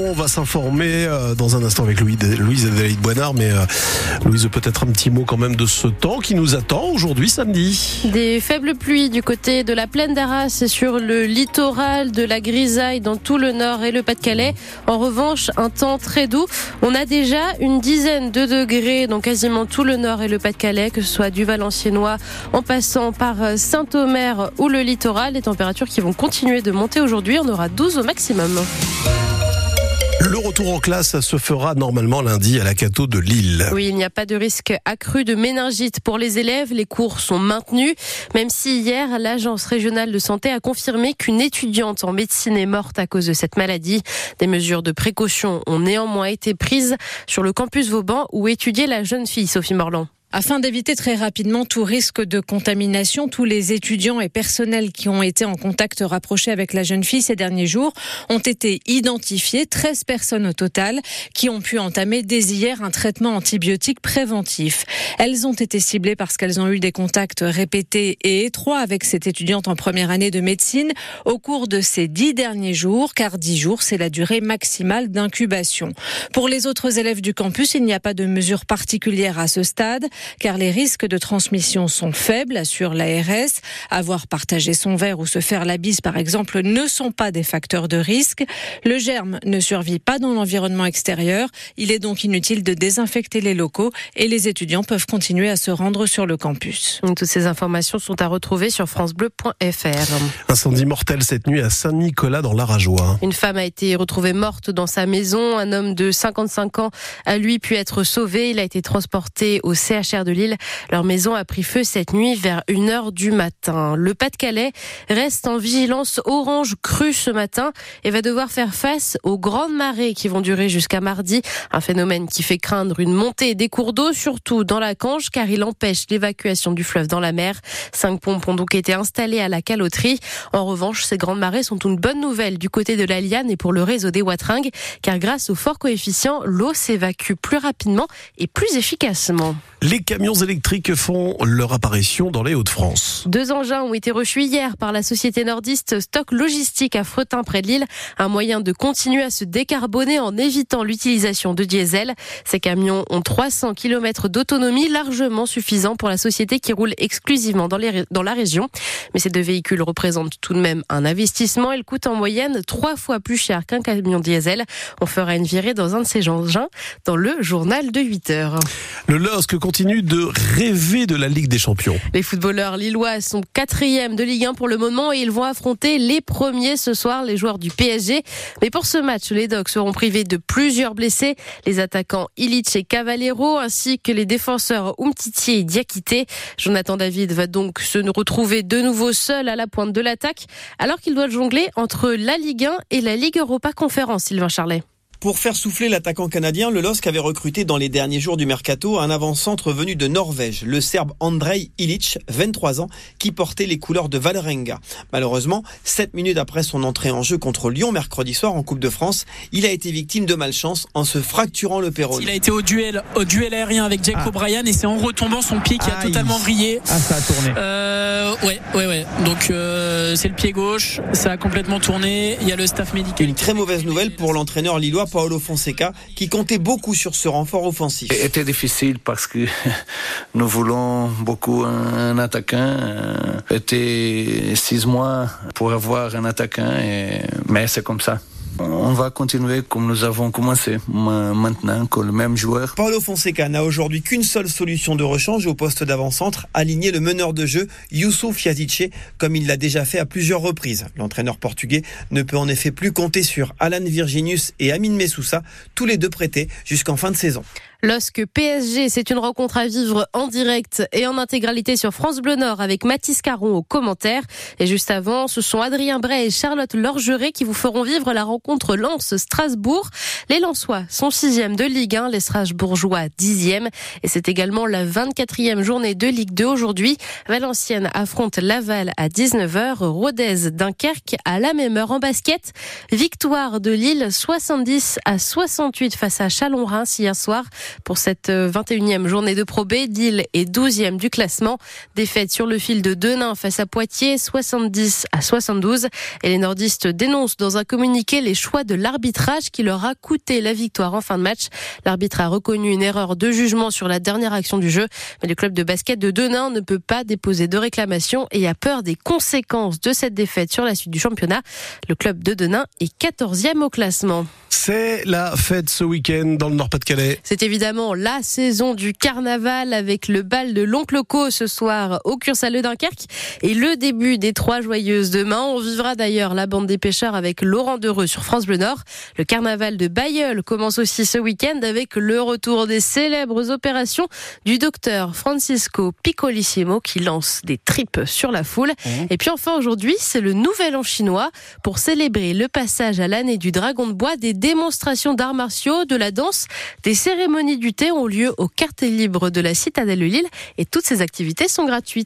On va s'informer euh, dans un instant avec Louis, Louise Adélaïde Boinard, mais euh, Louise, peut-être un petit mot quand même de ce temps qui nous attend aujourd'hui samedi. Des faibles pluies du côté de la plaine d'Arras et sur le littoral de la grisaille dans tout le nord et le Pas-de-Calais. En revanche, un temps très doux. On a déjà une dizaine de degrés dans quasiment tout le nord et le Pas-de-Calais, que ce soit du Valenciennois en passant par Saint-Omer ou le littoral. Des températures qui vont continuer de monter aujourd'hui. On aura 12 au maximum. Le retour en classe se fera normalement lundi à la Cato de Lille. Oui, il n'y a pas de risque accru de méningite pour les élèves. Les cours sont maintenus, même si hier, l'Agence régionale de santé a confirmé qu'une étudiante en médecine est morte à cause de cette maladie. Des mesures de précaution ont néanmoins été prises sur le campus Vauban où étudiait la jeune fille Sophie Morland. Afin d'éviter très rapidement tout risque de contamination, tous les étudiants et personnels qui ont été en contact rapproché avec la jeune fille ces derniers jours ont été identifiés, 13 personnes au total, qui ont pu entamer dès hier un traitement antibiotique préventif. Elles ont été ciblées parce qu'elles ont eu des contacts répétés et étroits avec cette étudiante en première année de médecine au cours de ces dix derniers jours, car dix jours, c'est la durée maximale d'incubation. Pour les autres élèves du campus, il n'y a pas de mesure particulière à ce stade car les risques de transmission sont faibles, assure l'ARS. Avoir partagé son verre ou se faire la bise, par exemple, ne sont pas des facteurs de risque. Le germe ne survit pas dans l'environnement extérieur. Il est donc inutile de désinfecter les locaux et les étudiants peuvent continuer à se rendre sur le campus. Toutes ces informations sont à retrouver sur francebleu.fr. Incendie mortel cette nuit à Saint-Nicolas dans l'Arajois. Une femme a été retrouvée morte dans sa maison. Un homme de 55 ans a lui pu être sauvé. Il a été transporté au CHR de Lille. Leur maison a pris feu cette nuit vers 1h du matin. Le Pas-de-Calais reste en vigilance orange crue ce matin et va devoir faire face aux grandes marées qui vont durer jusqu'à mardi. Un phénomène qui fait craindre une montée des cours d'eau, surtout dans la Cange, car il empêche l'évacuation du fleuve dans la mer. Cinq pompes ont donc été installées à la caloterie. En revanche, ces grandes marées sont une bonne nouvelle du côté de la Liane et pour le réseau des Watringues, car grâce au fort coefficient, l'eau s'évacue plus rapidement et plus efficacement. Camions électriques font leur apparition dans les Hauts-de-France. Deux engins ont été reçus hier par la société nordiste Stock Logistique à Fretin près de Lille, un moyen de continuer à se décarboner en évitant l'utilisation de diesel. Ces camions ont 300 km d'autonomie, largement suffisant pour la société qui roule exclusivement dans, les, dans la région. Mais ces deux véhicules représentent tout de même un investissement. Ils coûtent en moyenne trois fois plus cher qu'un camion diesel. On fera une virée dans un de ces engins dans le journal de 8 heures. Le LOSC continue de rêver de la Ligue des Champions. Les footballeurs lillois sont quatrième de Ligue 1 pour le moment et ils vont affronter les premiers ce soir, les joueurs du PSG. Mais pour ce match, les Dogs seront privés de plusieurs blessés, les attaquants Illich et Cavallero, ainsi que les défenseurs Umtiti et Diakité. Jonathan David va donc se retrouver de nouveau seul à la pointe de l'attaque, alors qu'il doit jongler entre la Ligue 1 et la Ligue Europa Conférence, Sylvain Charlet. Pour faire souffler l'attaquant canadien, le LOSC avait recruté dans les derniers jours du mercato un avant-centre venu de Norvège, le Serbe Andrej Ilic, 23 ans, qui portait les couleurs de Valerenga. Malheureusement, 7 minutes après son entrée en jeu contre Lyon mercredi soir en Coupe de France, il a été victime de malchance en se fracturant le péroné. Il a été au duel, au duel aérien avec Jack ah. O'Brien et c'est en retombant son pied qui a totalement vrillé. Ah, ça a tourné. Euh, ouais, ouais, ouais. Donc euh, c'est le pied gauche, ça a complètement tourné. Il y a le staff médical. Une très mauvaise nouvelle pour l'entraîneur lillois Paolo Fonseca, qui comptait beaucoup sur ce renfort offensif. C'était difficile parce que nous voulons beaucoup un attaquant. C'était six mois pour avoir un attaquant, et... mais c'est comme ça. On va continuer comme nous avons commencé maintenant, que le même joueur. Paulo Fonseca n'a aujourd'hui qu'une seule solution de rechange au poste d'avant-centre, aligner le meneur de jeu Youssouf Yazice, comme il l'a déjà fait à plusieurs reprises. L'entraîneur portugais ne peut en effet plus compter sur Alan Virginius et Amin Messoussa, tous les deux prêtés jusqu'en fin de saison. Lorsque PSG, c'est une rencontre à vivre en direct et en intégralité sur France Bleu Nord avec Mathis Caron aux commentaires. Et juste avant, ce sont Adrien Bray et Charlotte Lorgeret qui vous feront vivre la rencontre Lens-Strasbourg. Les Lensois sont sixième de Ligue 1, les Strasbourgeois dixième. Et c'est également la 24e journée de Ligue 2 aujourd'hui. Valenciennes affronte Laval à 19h, Rodez Dunkerque à la même heure en basket. Victoire de Lille 70 à 68 face à Chalon-Reims hier soir. Pour cette 21e journée de Pro B. Lille est 12e du classement. Défaite sur le fil de Denain face à Poitiers, 70 à 72. Et les nordistes dénoncent dans un communiqué les choix de l'arbitrage qui leur a coûté la victoire en fin de match. L'arbitre a reconnu une erreur de jugement sur la dernière action du jeu, mais le club de basket de Denain ne peut pas déposer de réclamation et a peur des conséquences de cette défaite sur la suite du championnat. Le club de Denain est 14e au classement. C'est la fête ce week-end dans le Nord-Pas-de-Calais. C'est évidemment la saison du carnaval avec le bal de l'oncle Co ce soir au Cursale Dunkerque et le début des Trois Joyeuses demain. On vivra d'ailleurs la bande des pêcheurs avec Laurent Dereux sur France Bleu Nord. Le carnaval de Bayeul commence aussi ce week-end avec le retour des célèbres opérations du docteur Francisco Piccolissimo qui lance des tripes sur la foule. Mmh. Et puis enfin aujourd'hui, c'est le nouvel an chinois pour célébrer le passage à l'année du dragon de bois des démonstrations d'arts martiaux, de la danse, des cérémonies du thé ont lieu au quartier libre de la citadelle de Lille et toutes ces activités sont gratuites.